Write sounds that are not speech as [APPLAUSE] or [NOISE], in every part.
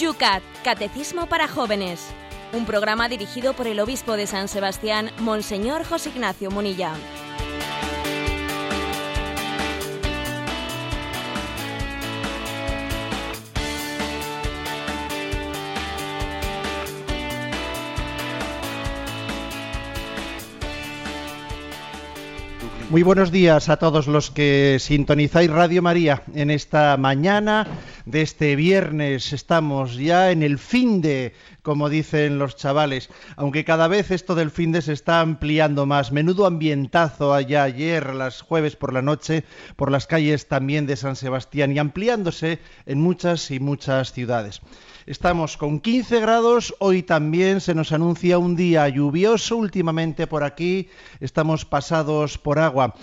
Yucat, Catecismo para Jóvenes. Un programa dirigido por el obispo de San Sebastián, Monseñor José Ignacio Munilla. Muy buenos días a todos los que sintonizáis Radio María en esta mañana de este viernes. Estamos ya en el fin de, como dicen los chavales, aunque cada vez esto del fin de se está ampliando más. Menudo ambientazo allá ayer, las jueves por la noche, por las calles también de San Sebastián y ampliándose en muchas y muchas ciudades. Estamos con 15 grados, hoy también se nos anuncia un día lluvioso últimamente por aquí, estamos pasados por agua.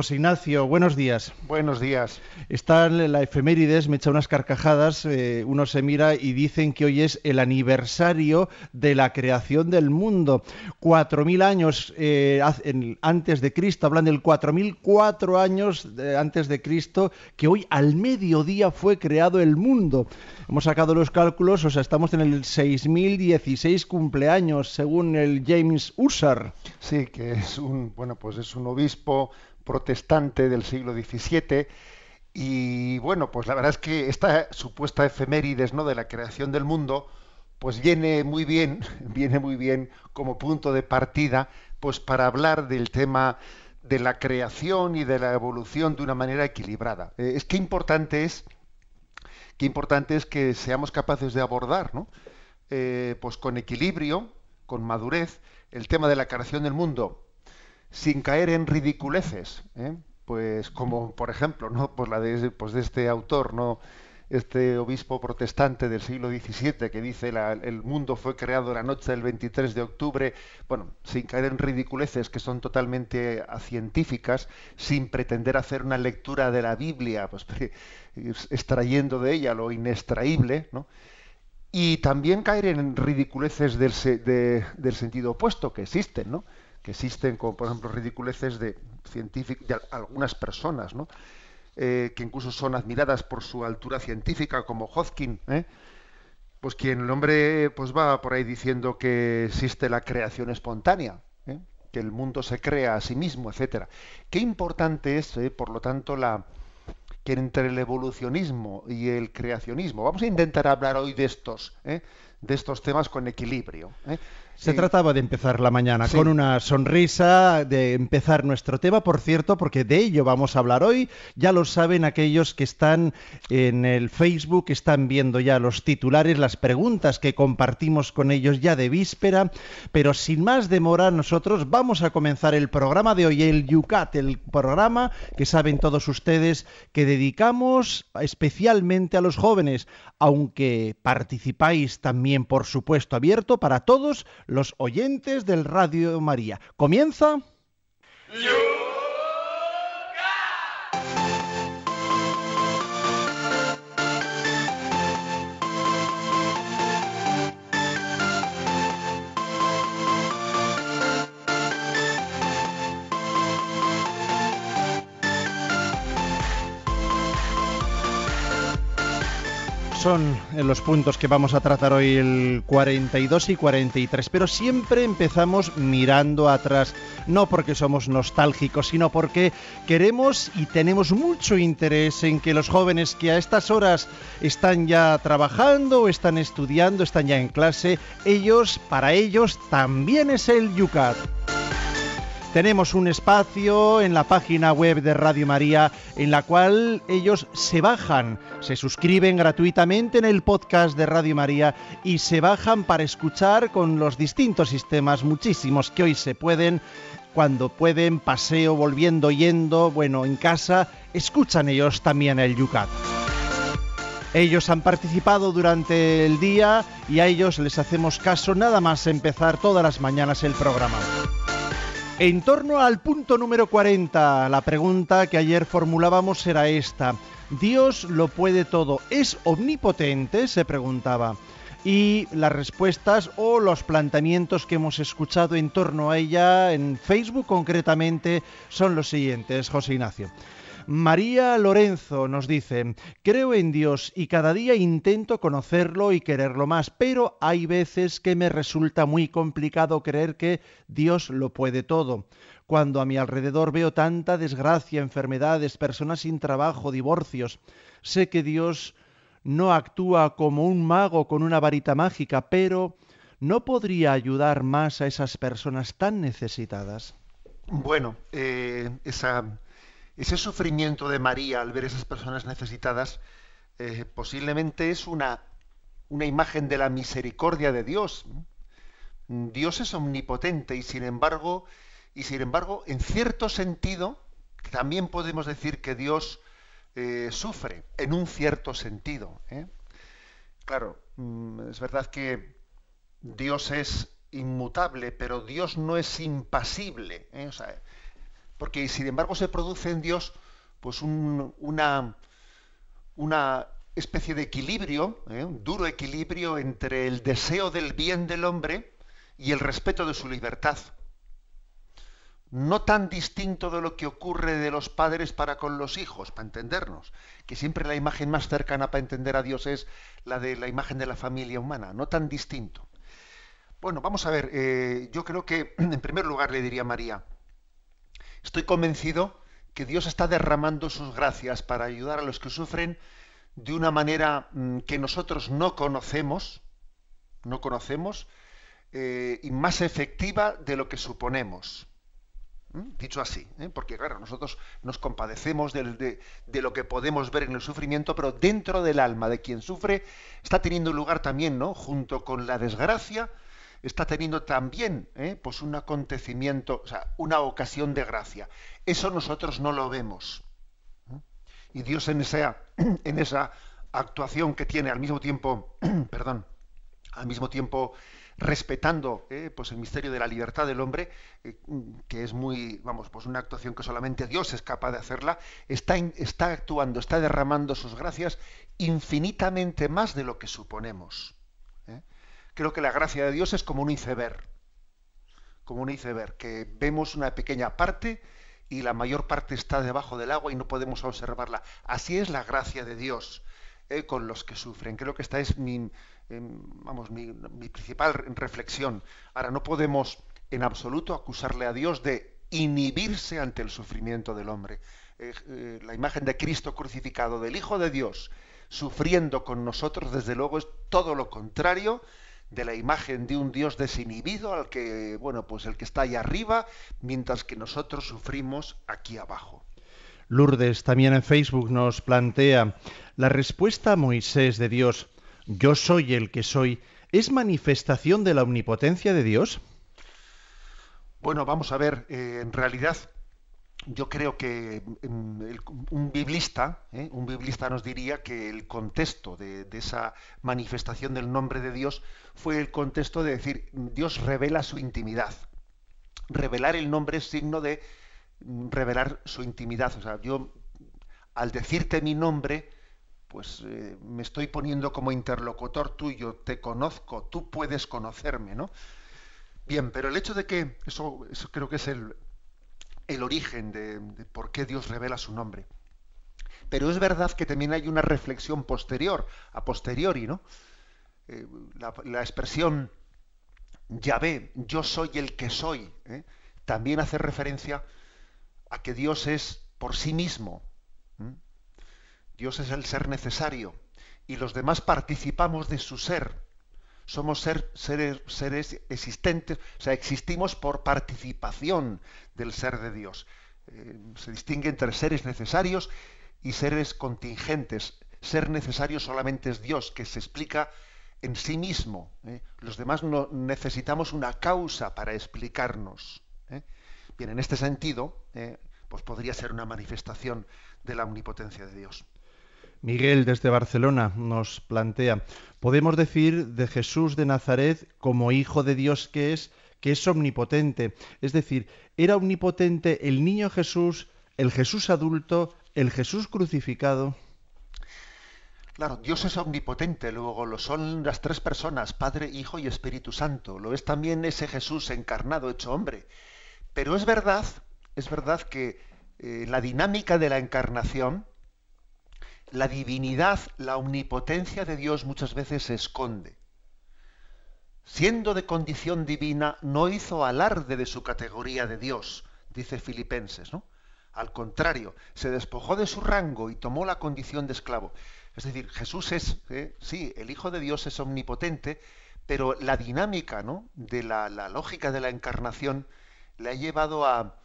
José Ignacio, buenos días. Buenos días. Está la efemérides, me echa unas carcajadas, eh, uno se mira y dicen que hoy es el aniversario de la creación del mundo. Cuatro mil años eh, antes de Cristo, hablan del cuatro mil cuatro años antes de Cristo, que hoy al mediodía fue creado el mundo. Hemos sacado los cálculos, o sea, estamos en el 6016 cumpleaños, según el James Usar. Sí, que es un, bueno, pues es un obispo protestante del siglo XVII. Y bueno, pues la verdad es que esta supuesta efemérides de la creación del mundo, pues viene muy bien, [LAUGHS] viene muy bien como punto de partida, pues para hablar del tema de la creación y de la evolución de una manera equilibrada. Eh, es que importante es, qué importante es que seamos capaces de abordar, ¿no? Eh, pues con equilibrio, con madurez, el tema de la creación del mundo, sin caer en ridiculeces, ¿eh? pues como por ejemplo, ¿no? pues la de, pues de este autor, no, este obispo protestante del siglo XVII que dice el mundo fue creado la noche del 23 de octubre, bueno, sin caer en ridiculeces que son totalmente científicas, sin pretender hacer una lectura de la Biblia, pues [LAUGHS] extrayendo de ella lo inextraíble, ¿no? y también caer en ridiculeces del, del sentido opuesto que existen, ¿no? Que existen, como por ejemplo ridiculeces de científicos, de algunas personas, ¿no? Eh, que incluso son admiradas por su altura científica, como Hodgkin, ¿eh? pues quien el hombre pues va por ahí diciendo que existe la creación espontánea, ¿eh? que el mundo se crea a sí mismo, etcétera. Qué importante es, por lo tanto, la que entre el evolucionismo y el creacionismo. Vamos a intentar hablar hoy de estos, de estos temas con equilibrio. Se trataba de empezar la mañana con una sonrisa, de empezar nuestro tema, por cierto, porque de ello vamos a hablar hoy. Ya lo saben aquellos que están en el Facebook, están viendo ya los titulares, las preguntas que compartimos con ellos ya de víspera. Pero sin más demora, nosotros vamos a comenzar el programa de hoy, el Yucat, el programa que saben todos ustedes que dedicamos especialmente a los jóvenes, aunque participáis también, por supuesto, abierto para todos los oyentes del Radio María. Comienza... son los puntos que vamos a tratar hoy el 42 y 43, pero siempre empezamos mirando atrás, no porque somos nostálgicos, sino porque queremos y tenemos mucho interés en que los jóvenes que a estas horas están ya trabajando, están estudiando, están ya en clase, ellos, para ellos también es el Yucat. Tenemos un espacio en la página web de Radio María en la cual ellos se bajan, se suscriben gratuitamente en el podcast de Radio María y se bajan para escuchar con los distintos sistemas, muchísimos que hoy se pueden, cuando pueden, paseo, volviendo, yendo, bueno, en casa, escuchan ellos también el Yucat. Ellos han participado durante el día y a ellos les hacemos caso nada más empezar todas las mañanas el programa. En torno al punto número 40, la pregunta que ayer formulábamos era esta. ¿Dios lo puede todo? ¿Es omnipotente? se preguntaba. Y las respuestas o los planteamientos que hemos escuchado en torno a ella, en Facebook concretamente, son los siguientes, José Ignacio. María Lorenzo nos dice, creo en Dios y cada día intento conocerlo y quererlo más, pero hay veces que me resulta muy complicado creer que Dios lo puede todo. Cuando a mi alrededor veo tanta desgracia, enfermedades, personas sin trabajo, divorcios, sé que Dios no actúa como un mago con una varita mágica, pero ¿no podría ayudar más a esas personas tan necesitadas? Bueno, eh, ese sufrimiento de María al ver esas personas necesitadas eh, posiblemente es una, una imagen de la misericordia de Dios. Dios es omnipotente y sin embargo, y sin embargo, en cierto sentido, también podemos decir que Dios eh, sufre, en un cierto sentido. Claro, mm, es verdad que Dios es inmutable, pero Dios no es impasible. ¿eh? Porque sin embargo se produce en Dios pues una, una especie de equilibrio, ¿eh? un duro equilibrio entre el deseo del bien del hombre y el respeto de su libertad. No tan distinto de lo que ocurre de los padres para con los hijos, para entendernos, que siempre la imagen más cercana para entender a Dios es la de la imagen de la familia humana, no tan distinto. Bueno, vamos a ver, eh, yo creo que [CLEARS THROAT] en primer lugar le diría a María, estoy convencido que Dios está derramando sus gracias para ayudar a los que sufren de una manera mm, que nosotros no conocemos, no conocemos, eh, y más efectiva de lo que suponemos. ¿Mm? Dicho así, ¿eh? porque claro, nosotros nos compadecemos de, de, lo que podemos ver en el sufrimiento, pero dentro del alma de quien sufre está teniendo lugar también, ¿no? Junto con la desgracia, está teniendo también ¿eh? pues un acontecimiento, o sea, una ocasión de gracia. Eso nosotros no lo vemos. ¿eh? Y Dios en esa, [CLEARS THROAT] en esa actuación que tiene al mismo tiempo, [CLEARS THROAT] perdón, al mismo tiempo respetando ¿eh? pues el misterio de la libertad del hombre, que es muy, vamos, pues una actuación que solamente Dios es capaz de hacerla, está, está actuando, está derramando sus gracias infinitamente más de lo que suponemos creo que la gracia de Dios es como un iceberg, como un iceberg, que vemos una pequeña parte y la mayor parte está debajo del agua y no podemos observarla. Así es la gracia de Dios eh, con los que sufren. Creo que esta es mi, em, vamos, mi, principal reflexión. Ahora, no podemos en absoluto acusarle a Dios de inhibirse ante el sufrimiento del hombre. Eh, eh, la imagen de Cristo crucificado, del Hijo de Dios, sufriendo con nosotros, desde luego es todo lo contrario de la imagen de un Dios desinhibido al que, bueno, pues el que está ahí arriba, mientras que nosotros sufrimos aquí abajo. Lourdes también en Facebook nos plantea la respuesta a Moisés de Dios, yo soy el que soy, ¿es manifestación de la omnipotencia de Dios? Bueno, vamos a ver, eh, en realidad yo creo que mm, un biblista, ¿eh? un biblista nos diría que el contexto de, esa manifestación del nombre de Dios fue el contexto de decir Dios revela su intimidad. Revelar el nombre es signo de mm, revelar su intimidad. O sea, yo al decirte mi nombre, pues eh, me estoy poniendo como interlocutor tuyo, te conozco, tú puedes conocerme, ¿no? Bien, pero el hecho de que eso, eso creo que es el, el origen de, por qué Dios revela su nombre. Pero es verdad que también hay una reflexión posterior, a posteriori, ¿no? Eh, la, expresión Yahvé, yo soy el que soy, ¿eh? también hace referencia a que Dios es por sí mismo. Dios es el ser necesario y los demás participamos de su ser somos seres, existentes, o sea, existimos por participación del ser de Dios. Eh, se distingue entre seres necesarios y seres contingentes. Ser necesario solamente es Dios, que se explica en sí mismo. ¿eh? Los demás no necesitamos una causa para explicarnos. ¿eh? Bien, en este sentido, pues podría ser una manifestación de la omnipotencia de Dios. Miguel desde Barcelona nos plantea, podemos decir de Jesús de Nazaret como hijo de Dios que es, que es omnipotente. Es decir, era omnipotente el niño Jesús, el Jesús adulto, el Jesús crucificado. Claro, Dios es omnipotente, luego lo son las tres personas, Padre, Hijo y Espíritu Santo. Lo es también ese Jesús encarnado, hecho hombre. Pero es verdad, es verdad que eh, la dinámica de la encarnación, la divinidad, la omnipotencia de Dios muchas veces se esconde. Siendo de condición divina, no hizo alarde de su categoría de Dios, dice Filipenses, ¿no? Al contrario, se despojó de su rango y tomó la condición de esclavo. Es decir, Jesús es, ¿eh? sí, el Hijo de Dios es omnipotente, pero la dinámica ¿no? de la, lógica de la encarnación le ha llevado a,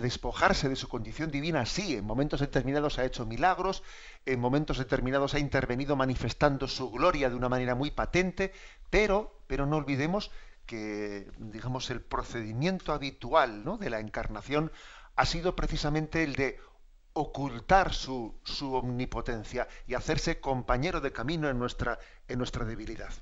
despojarse de su condición divina. Sí, en momentos determinados ha hecho milagros, en momentos determinados ha intervenido manifestando su gloria de una manera muy patente, pero, pero no olvidemos que, digamos, el procedimiento habitual ¿no? de la encarnación ha sido precisamente el de ocultar su, su, omnipotencia y hacerse compañero de camino en nuestra, en nuestra debilidad.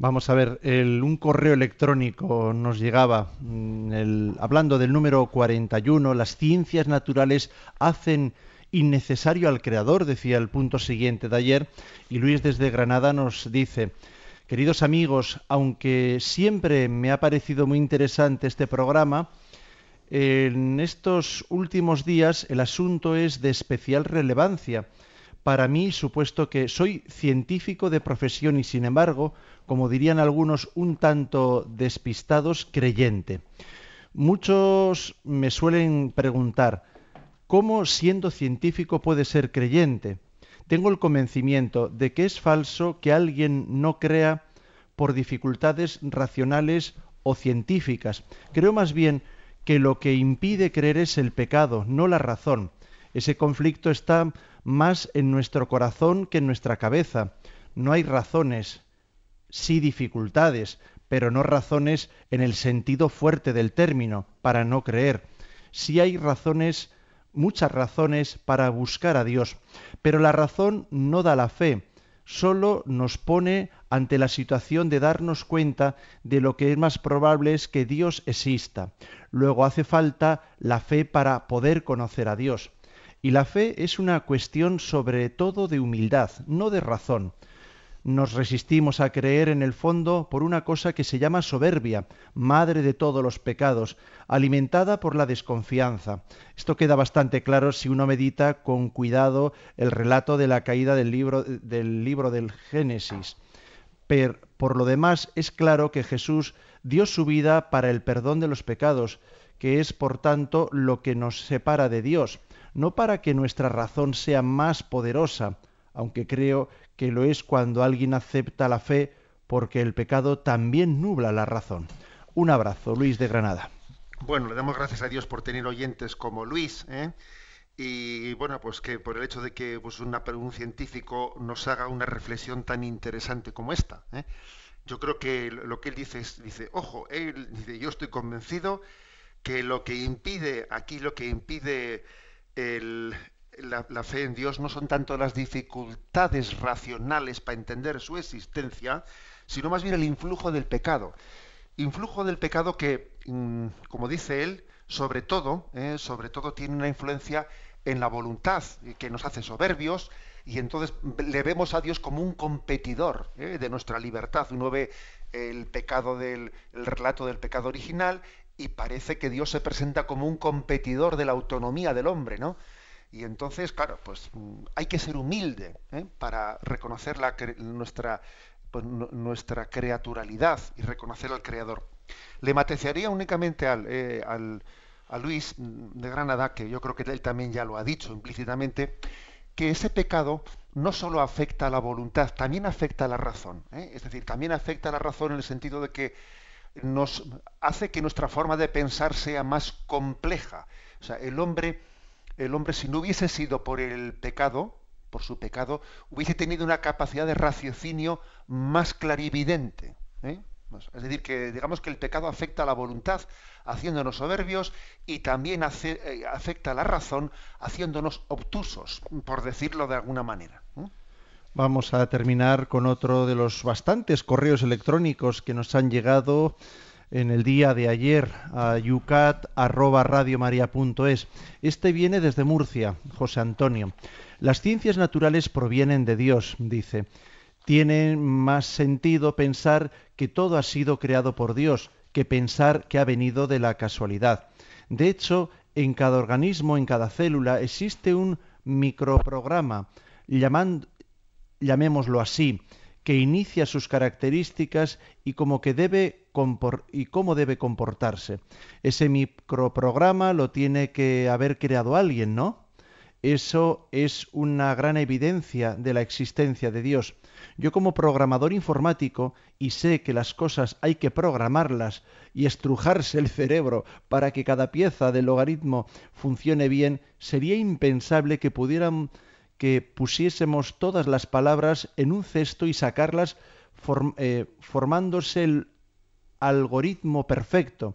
Vamos a ver, un correo electrónico nos llegaba mm, hablando del número 41, las ciencias naturales hacen innecesario al creador, decía el punto siguiente de ayer, y Luis desde Granada nos dice, queridos amigos, aunque siempre me ha parecido muy interesante este programa, en estos últimos días el asunto es de especial relevancia. Para mí, supuesto que soy científico de profesión y, sin embargo, como dirían algunos, un tanto despistados, creyente. Muchos me suelen preguntar, ¿cómo siendo científico puede ser creyente? Tengo el convencimiento de que es falso que alguien no crea por dificultades racionales o científicas. Creo más bien que lo que impide creer es el pecado, no la razón. Ese conflicto está más en nuestro corazón que en nuestra cabeza. No hay razones, sí dificultades, pero no razones en el sentido fuerte del término para no creer. Sí hay razones, muchas razones para buscar a Dios, pero la razón no da la fe, solo nos pone ante la situación de darnos cuenta de lo que es más probable es que Dios exista. Luego hace falta la fe para poder conocer a Dios. Y la fe es una cuestión sobre todo de humildad, no de razón nos resistimos a creer en el fondo por una cosa que se llama soberbia, madre de todos los pecados, alimentada por la desconfianza. Esto queda bastante claro si uno medita con cuidado el relato de la caída del libro del, libro del Génesis. Pero, por lo demás, es claro que Jesús dio su vida para el perdón de los pecados, que es, por tanto, lo que nos separa de Dios, no para que nuestra razón sea más poderosa, aunque creo que lo es cuando alguien acepta la fe porque el pecado también nubla la razón. Un abrazo, Luis de Granada. Bueno, le damos gracias a Dios por tener oyentes como Luis, ¿eh? y bueno, pues que por el hecho de que pues, un científico nos haga una reflexión tan interesante como esta. ¿eh? Yo creo que lo que él dice es, dice, ojo, él dice, yo estoy convencido que lo que impide, aquí lo que impide la, fe en Dios no son tanto las dificultades racionales para entender su existencia, sino más bien el influjo del pecado. Influjo del pecado que, mm, como dice él, sobre todo, eh, sobre todo tiene una influencia en la voluntad, que nos hace soberbios, y entonces le vemos a Dios como un competidor eh, de nuestra libertad. Uno ve el pecado del el relato del pecado original y parece que Dios se presenta como un competidor de la autonomía del hombre, ¿no? Y entonces, claro, pues mm, hay que ser humilde ¿eh? para reconocer la, nuestra, pues, nuestra creaturalidad y reconocer al Creador. Le matearía únicamente al, eh, al, a Luis de Granada, que yo creo que él también ya lo ha dicho implícitamente, que ese pecado no solo afecta a la voluntad, también afecta a la razón. ¿eh? Es decir, también afecta a la razón en el sentido de que nos hace que nuestra forma de pensar sea más compleja. O sea, el hombre el hombre, si no hubiese sido por el pecado, por su pecado, hubiese tenido una capacidad de raciocinio más clarividente. ¿eh? Es decir, que digamos que el pecado afecta a la voluntad, haciéndonos soberbios, y también eh, afecta a la razón, haciéndonos obtusos, por decirlo de alguna manera. Vamos a terminar con otro de los bastantes correos electrónicos que nos han llegado en el día de ayer a yucat@radiomaria.es. Este viene desde Murcia, José Antonio. Las ciencias naturales provienen de Dios, dice. Tiene más sentido pensar que todo ha sido creado por Dios que pensar que ha venido de la casualidad. De hecho, en cada organismo, en cada célula, existe un microprograma, llamémoslo así, que inicia sus características y cómo, que debe y cómo debe comportarse. Ese microprograma lo tiene que haber creado alguien, ¿no? Eso es una gran evidencia de la existencia de Dios. Yo como programador informático, y sé que las cosas hay que programarlas y estrujarse el cerebro para que cada pieza del logaritmo funcione bien, sería impensable que pudieran que pusiésemos todas las palabras en un cesto y sacarlas eh, formándose el algoritmo perfecto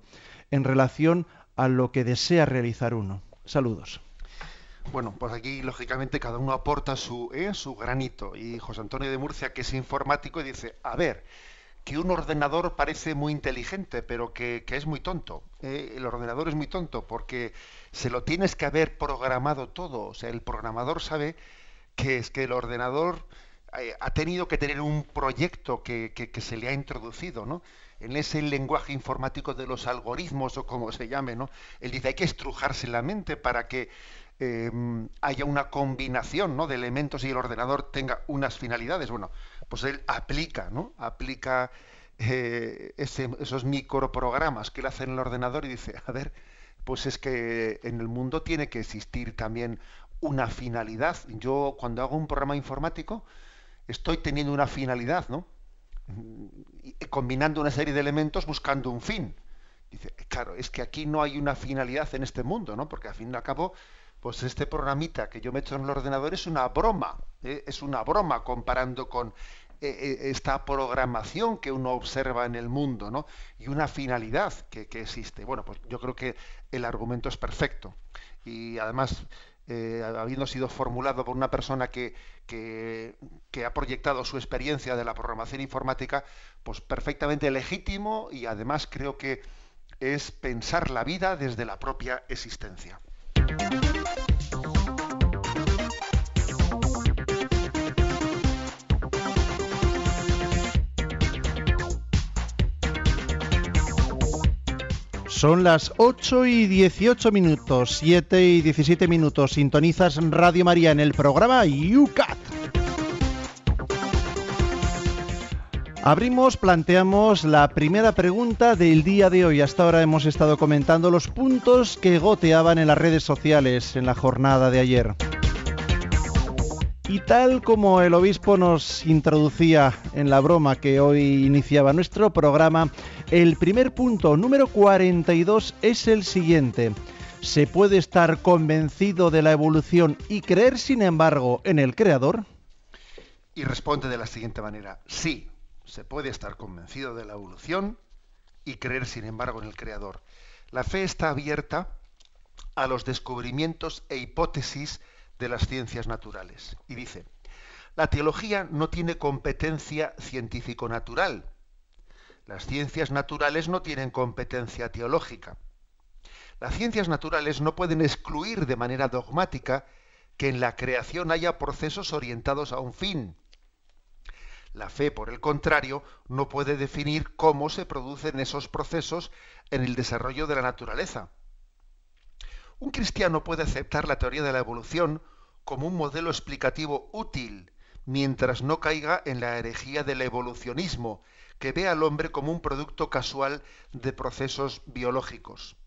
en relación a lo que desea realizar uno. Saludos. Bueno, pues aquí lógicamente cada uno aporta su, eh, su granito. Y José Antonio de Murcia, que es informático, dice, a ver, que un ordenador parece muy inteligente, pero que, es muy tonto. Eh, el ordenador es muy tonto porque se lo tienes que haber programado todo. O sea, el programador sabe que es que el ordenador eh, ha tenido que tener un proyecto que, que, se le ha introducido, ¿no? En ese lenguaje informático de los algoritmos o como se llame, ¿no? Él dice, hay que estrujarse la mente para que Em, haya una combinación ¿no? de elementos y el ordenador tenga unas finalidades. Bueno, pues él aplica, ¿no? Aplica eh, esos microprogramas que él hace en el ordenador y dice, a ver, pues es que en el mundo tiene que existir también una finalidad. Yo cuando hago un programa informático estoy teniendo una finalidad, ¿no? combinando una serie de elementos buscando un fin. Dice, claro, es que aquí no hay una finalidad en este mundo, ¿no? Porque al fin y al cabo pues este programita que yo meto en el ordenador es una broma, ¿eh? es una broma comparando con eh, eh, esta programación que uno observa en el mundo, ¿no? Y una finalidad que, existe. Bueno, pues yo creo que el argumento es perfecto. Y además, habiendo sido formulado por una persona que, que, que, ha proyectado su experiencia de la programación informática, pues perfectamente legítimo y además creo que es pensar la vida desde la propia existencia. Son las 8 y 18 minutos, 7 y 17 minutos. Sintonizas Radio María en el programa UCAT. Abrimos, planteamos la primera pregunta del día de hoy. Hasta ahora hemos estado comentando los puntos que goteaban en las redes sociales en la jornada de ayer. Y tal como el obispo nos introducía en la broma que hoy iniciaba nuestro programa, el primer punto, número 42, es el siguiente. ¿Se puede estar convencido de la evolución y creer, sin embargo, en el Creador? Y responde de la siguiente manera, sí, se puede estar convencido de la evolución y creer, sin embargo, en el Creador. La fe está abierta a los descubrimientos e hipótesis de las ciencias naturales. Y dice, la teología no tiene competencia científico-natural. Las ciencias naturales no tienen competencia teológica. Las ciencias naturales no pueden excluir de manera dogmática que en la creación haya procesos orientados a un fin. La fe, por el contrario, no puede definir cómo se producen esos procesos en el desarrollo de la naturaleza. Un cristiano puede aceptar la teoría de la evolución como un modelo explicativo útil mientras no caiga en la herejía del evolucionismo, que ve al hombre como un producto casual de procesos biológicos.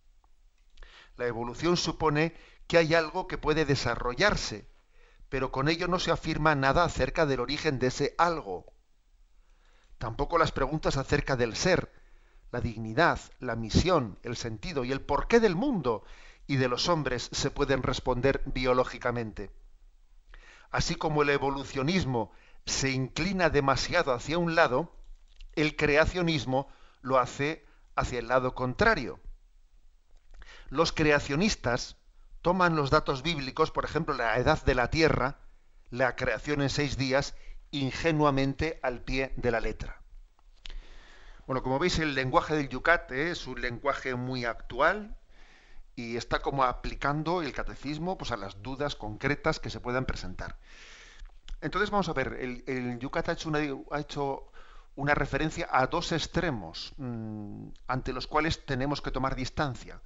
La evolución supone que hay algo que puede desarrollarse, pero con ello no se afirma nada acerca del origen de ese algo. Tampoco las preguntas acerca del ser, la dignidad, la misión, el sentido y el porqué del mundo y de los hombres se pueden responder biológicamente. Así como el evolucionismo se inclina demasiado hacia un lado, el creacionismo lo hace hacia el lado contrario. Los creacionistas toman los datos bíblicos, por ejemplo, la edad de la Tierra, la creación en seis días, ingenuamente al pie de la letra. Bueno, como veis, el lenguaje del Yucat es un lenguaje muy actual, y está como aplicando el catecismo pues, a las dudas concretas que se puedan presentar. Entonces vamos a ver, el, el Yucat ha hecho, una, ha hecho una referencia a dos extremos mm, ante los cuales tenemos que tomar distancia.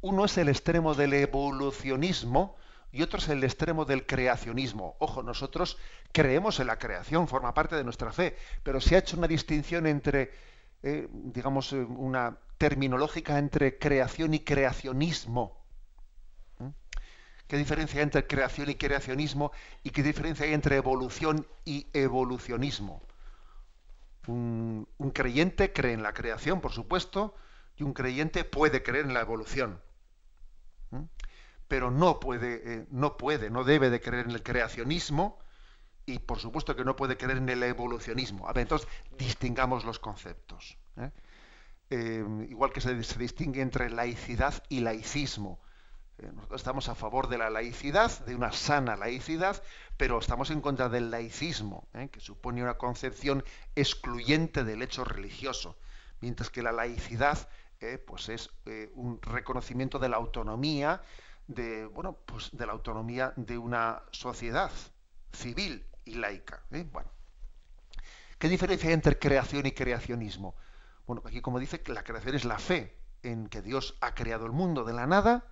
uno es el extremo del evolucionismo y otro es el extremo del creacionismo. Ojo, nosotros creemos en la creación, forma parte de nuestra fe, pero se ha hecho una distinción entre, eh, digamos, eh, una terminológica entre creación y creacionismo. ¿Mm? ¿Qué diferencia hay entre creación y creacionismo? ¿Y qué diferencia hay entre evolución y evolucionismo? Un, creyente cree en la creación, por supuesto, y un creyente puede creer en la evolución. ¿Mm? Pero no puede, eh, no puede, no debe de creer en el creacionismo y por supuesto que no puede creer en el evolucionismo. A ver, entonces distingamos los conceptos. ¿eh? Eh, igual que se, distingue entre laicidad y laicismo. nosotros estamos a favor de la laicidad, de una sana laicidad, pero estamos en contra del laicismo, que supone una concepción excluyente del hecho religioso, mientras que la laicidad pues es eh, un reconocimiento de la autonomía de bueno pues de la autonomía de una sociedad civil y laica ¿eh? qué diferencia hay entre creación y creacionismo bueno aquí como dice la creación es la fe en que Dios ha creado el mundo de la nada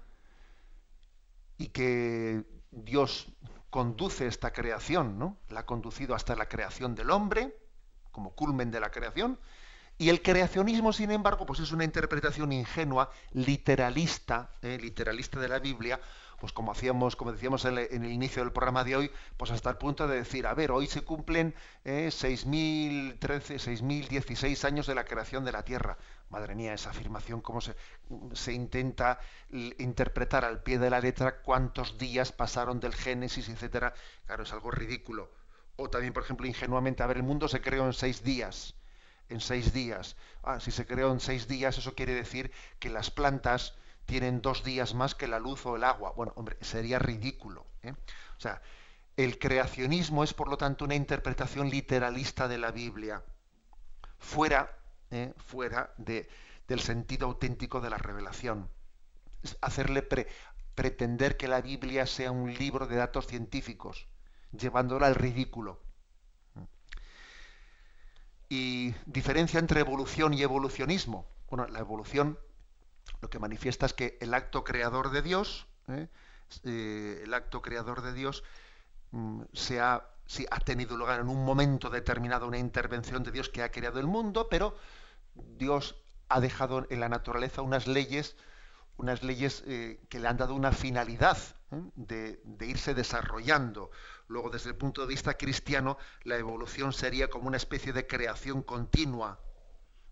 y que Dios conduce esta creación, ¿no? La ha conducido hasta la creación del hombre, como culmen de la creación, y el creacionismo, sin embargo, pues es una interpretación ingenua, literalista, eh, literalista de la Biblia, pues como hacíamos, como decíamos en el, inicio del programa de hoy, pues hasta el punto de decir, a ver, hoy se cumplen eh, 6.013, 6.016 años de la creación de la Tierra. Madre mía, esa afirmación, cómo se, se intenta interpretar al pie de la letra cuántos días pasaron del Génesis, etcétera. Claro, es algo ridículo. O también, por ejemplo, ingenuamente, a ver, el mundo se creó en seis días en seis días. Ah, si se creó en seis días, eso quiere decir que las plantas tienen dos días más que la luz o el agua. Bueno, hombre, sería ridículo. ¿eh? O sea, el creacionismo es, por lo tanto, una interpretación literalista de la Biblia, fuera, ¿eh? fuera de, del sentido auténtico de la revelación. Es hacerle pretender que la Biblia sea un libro de datos científicos, llevándola al ridículo y diferencia entre evolución y evolucionismo. Bueno, la evolución lo que manifiesta es que el acto creador de Dios, ¿eh? Eh, el acto creador de Dios, mm, ha, tenido lugar en un momento determinado una intervención de Dios que ha creado el mundo, pero Dios ha dejado en la naturaleza unas leyes, unas leyes eh, que le han dado una finalidad de, irse desarrollando, Luego, desde el punto de vista cristiano, la evolución sería como una especie de creación continua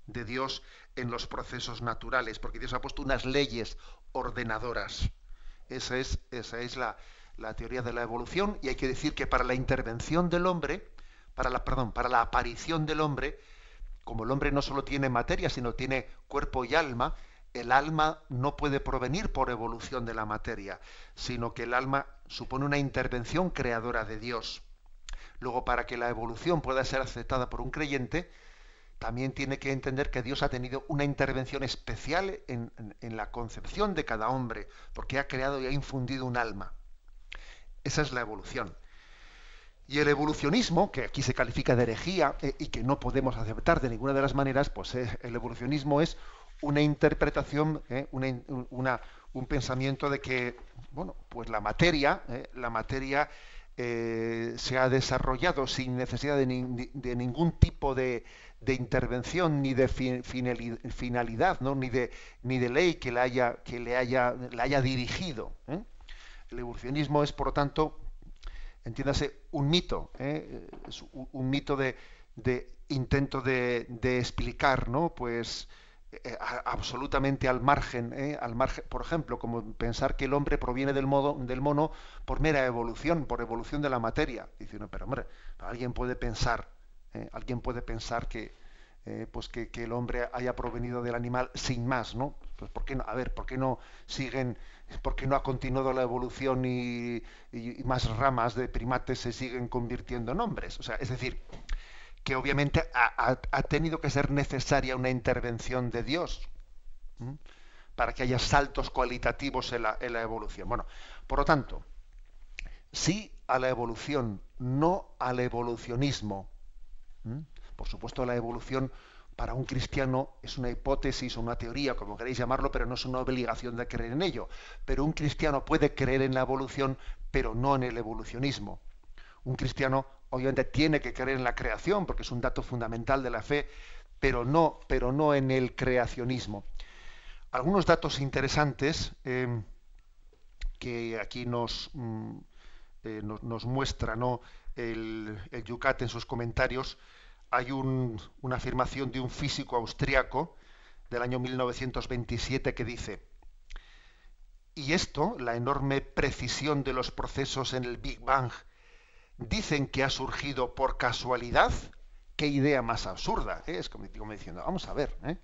de Dios en los procesos naturales, porque Dios ha puesto unas leyes ordenadoras. Esa es, esa es la, teoría de la evolución, y hay que decir que para la intervención del hombre, para la, perdón, para la aparición del hombre, como el hombre no solo tiene materia, sino tiene cuerpo y alma, el alma no puede provenir por evolución de la materia, sino que el alma supone una intervención creadora de Dios. Luego, para que la evolución pueda ser aceptada por un creyente, también tiene que entender que Dios ha tenido una intervención especial en, la concepción de cada hombre, porque ha creado y ha infundido un alma. Esa es la evolución. Y el evolucionismo, que aquí se califica de herejía eh, y que no podemos aceptar de ninguna de las maneras, pues eh, el evolucionismo es una interpretación, eh, una, un pensamiento de que, bueno, pues la materia, la materia se ha desarrollado sin necesidad de, ningún tipo de, intervención ni de finalidad, ¿no? ni de ni de ley que le haya que le haya le haya dirigido. El evolucionismo es, por lo tanto, entiéndase, un mito, es un, mito de, intento de, explicar, ¿no? Pues eh, absolutamente al margen, eh, al margen, por ejemplo, como pensar que el hombre proviene del, modo, del mono por mera evolución, por evolución de la materia. Dice pero hombre, alguien puede pensar, eh, alguien puede pensar que, pues que, el hombre haya provenido del animal sin más, ¿no? Pues ¿por qué no? A ver, ¿por qué no siguen, por qué no ha continuado la evolución y, más ramas de primates se siguen convirtiendo en hombres? O sea, es decir, que obviamente ha, tenido que ser necesaria una intervención de Dios para que haya saltos cualitativos en la, evolución. Bueno, por lo tanto, sí a la evolución, no al evolucionismo. Por supuesto, la evolución para un cristiano es una hipótesis o una teoría, como queréis llamarlo, pero no es una obligación de creer en ello. Pero un cristiano puede creer en la evolución, pero no en el evolucionismo. Un cristiano obviamente tiene que creer en la creación, porque es un dato fundamental de la fe, pero no, pero no en el creacionismo. Algunos datos interesantes eh, que aquí nos, mm, eh, nos, muestra ¿no? El, el Yucat en sus comentarios hay una afirmación de un físico austriaco del año 1927 que dice, y esto, la enorme precisión de los procesos en el Big Bang, dicen que ha surgido por casualidad, qué idea más absurda. ¿eh? Es como, diciendo, vamos a ver. ¿eh?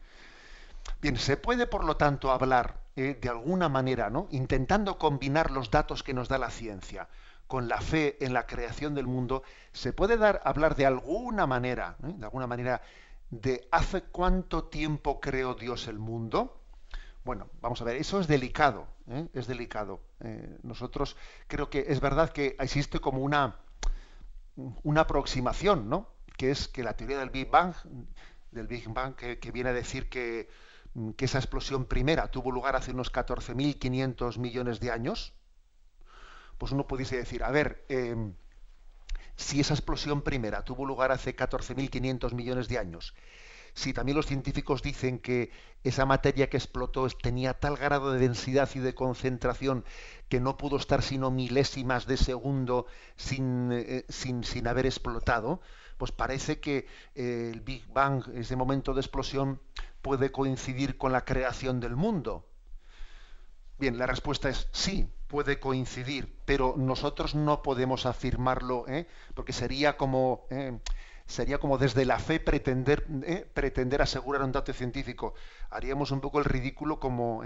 Bien, se puede por lo tanto hablar eh, de alguna manera, ¿no? intentando combinar los datos que nos da la ciencia con la fe en la creación del mundo, se puede dar, hablar de alguna manera, ¿eh? de alguna manera, de hace cuánto tiempo creó Dios el mundo. Bueno, vamos a ver, eso es delicado, ¿eh? es delicado. Eh, nosotros creo que es verdad que existe como una, una aproximación, ¿no? Que es que la teoría del Big Bang, del Big Bang, que, viene a decir que, que esa explosión primera tuvo lugar hace unos 14.500 millones de años, pues uno pudiese decir, a ver, em, si esa explosión primera tuvo lugar hace 14.500 millones de años, si también los científicos dicen que esa materia que explotó tenía tal grado de densidad y de concentración que no pudo estar sino milésimas de segundo sin, eh, sin, sin haber explotado, pues parece que eh, el Big Bang, ese momento de explosión, puede coincidir con la creación del mundo. Bien, la respuesta es sí, puede coincidir, pero nosotros no podemos afirmarlo, ¿eh? porque sería como ¿eh? sería como desde la fe pretender ¿eh? pretender asegurar un dato científico. Haríamos un poco el ridículo como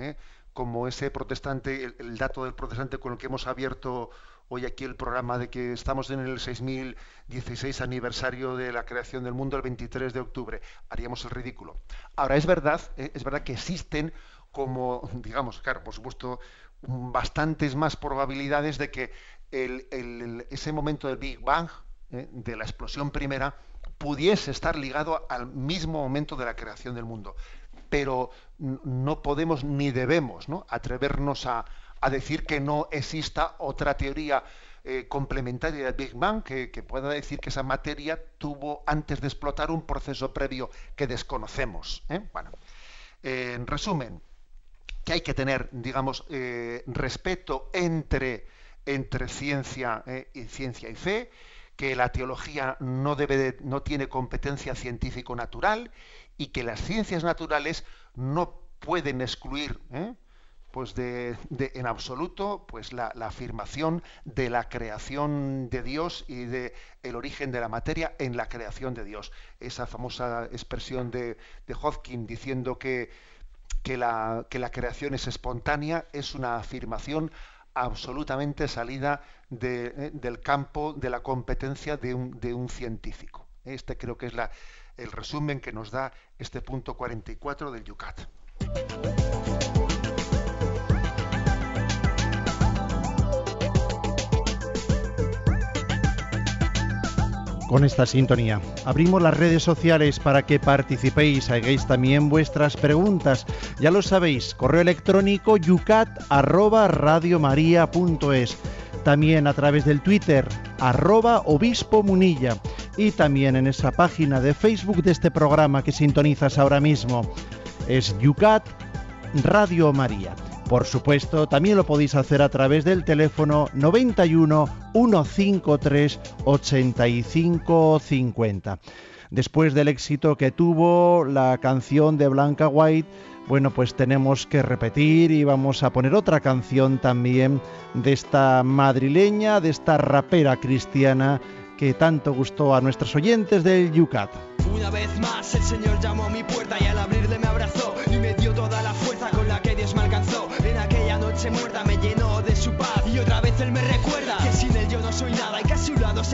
como ese protestante, el, dato del protestante con el que hemos abierto hoy aquí el programa de que estamos en el 6016 aniversario de la creación del mundo el 23 de octubre. Haríamos el ridículo. Ahora es verdad, es verdad que existen como, [LAUGHS] digamos, claro, por supuesto, bastantes más probabilidades de que ese momento del Big Bang, eh, de la explosión primera, pudiese estar ligado al mismo momento de la creación del mundo. Pero no podemos ni debemos ¿no? atrevernos a, decir que no exista otra teoría eh, complementaria del Big Bang que, pueda decir que esa materia tuvo antes de explotar un proceso previo que desconocemos. ¿eh? Bueno, en resumen, que hay que tener, digamos, eh, respeto entre, entre ciencia, eh, y ciencia y fe, que la teología no, debe no tiene competencia científico-natural y que las ciencias naturales no pueden excluir eh, pues de, en absoluto pues la, afirmación de la creación de Dios y de origen de la materia en la creación de Dios. Esa famosa expresión de, de diciendo que que la, que la creación es espontánea es una afirmación absolutamente salida eh, del campo de la competencia de un, de un científico. Este creo que es la, el resumen que nos da este punto 44 del Yucat. Con esta sintonía. Abrimos las redes sociales para que participéis, hagáis también vuestras preguntas. Ya lo sabéis, correo electrónico yucat@radiomaria.es. También a través del Twitter arroba obispo munilla y también en esa página de Facebook de este programa que sintonizas ahora mismo. Es Yucat Radio María. Por supuesto, también lo podéis hacer a través del teléfono 91 153 85 50. Después del éxito que tuvo la canción de Blanca White, bueno, pues tenemos que repetir y vamos a poner otra canción también de esta madrileña, de esta rapera cristiana que tanto gustó a nuestros oyentes del Yucat. Una vez más el Señor llamó a mi puerta y al abrirle me abrazó y me dio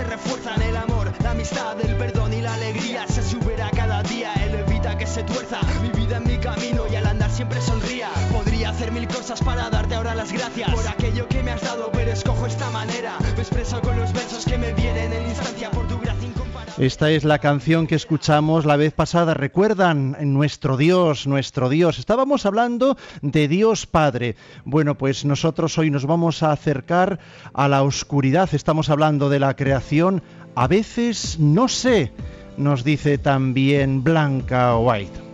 refuerzan el amor, la amistad, el perdón y la alegría. Se supera cada día, Él evita que se tuerza mi vida en mi camino y al andar siempre sonría. Podría hacer mil cosas para darte ahora las gracias por aquello que me has dado, pero escojo esta manera. Me expreso con los versos que me vienen en instancia por tu Esta es la canción que escuchamos la vez pasada. Recuerdan, nuestro Dios, nuestro Dios. Estábamos hablando de Dios Padre. Bueno, pues nosotros hoy nos vamos a acercar a la oscuridad. Estamos hablando de la creación. A veces no sé, nos dice también Blanca White.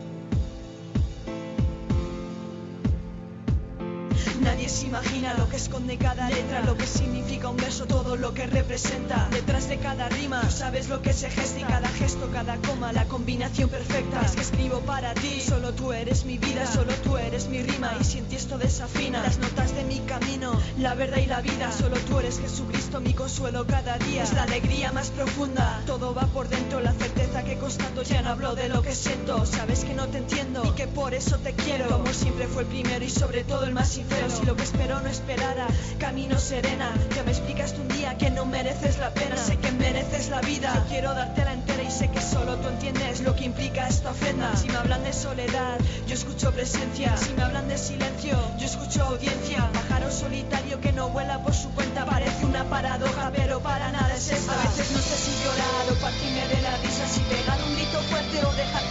Nadie se imagina lo que esconde cada letra, lo que significa un verso, todo lo que representa. Detrás de cada rima, tú sabes lo que se gesta y cada gesto, cada coma, la combinación perfecta. Es que escribo para ti, solo tú eres mi vida, solo tú eres mi rima. Y si en ti esto desafina, las notas de mi camino, la verdad y la vida, solo tú eres Jesucristo, mi consuelo cada día. Es la alegría más profunda, todo va por dentro, la certeza que constato, ya no hablo de lo que siento. Sabes que no te entiendo y que por eso te quiero. Como siempre fue el primero y sobre todo el más sincero. Si lo que espero no esperara, camino serena. Ya me explicaste un día que no mereces la pena. Sé que mereces la vida. Yo quiero dártela entera y sé que solo tú entiendes lo que implica esta ofrenda. Si me hablan de soledad, yo escucho presencia. Si me hablan de silencio, yo escucho audiencia. Pájaro solitario que no vuela por su cuenta. Parece una paradoja, pero para nada es esta. A veces no sé si llorar o partirme de la risa. Si pegar un grito fuerte o dejar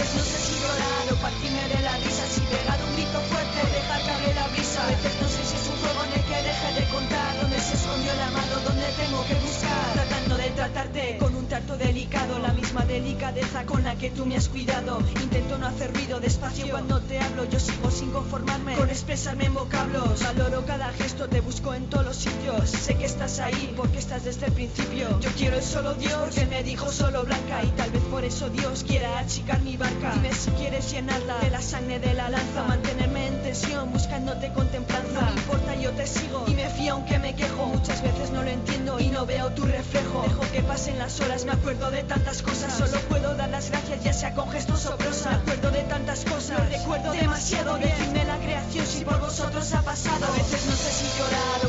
veces no sé si llorar o partirme de la risa. Si pegar un grito fuerte dejar que la brisa. A veces no sé si es un juego en el que deje de contar. ¿Dónde se escondió el amado? ¿Dónde tengo que buscar? Tratando de tratarte con delicado. La misma delicadeza con la que tú me has cuidado. Intento no hacer ruido despacio cuando te hablo. Yo sigo sin conformarme con expresarme en vocablos. Valoro cada gesto, te busco en todos los sitios. Sé que estás ahí porque estás desde el principio. Yo quiero el solo Dios que me dijo solo blanca. Y tal vez por eso Dios quiera achicar mi barca. Dime si quieres llenarla de la sangre de la lanza. Mantenerme en tensión buscándote con templanza. No importa, yo te sigo y me fío aunque me quejo. Muchas veces no lo entiendo y no veo tu reflejo. Dejo que pasen las horas, me acuerdo de tantas cosas. Solo puedo dar las gracias, ya sea con gestos o prosa. Me acuerdo de tantas cosas, lo recuerdo demasiado. Decidme la creación si por vosotros ha pasado. A veces no sé si llorar o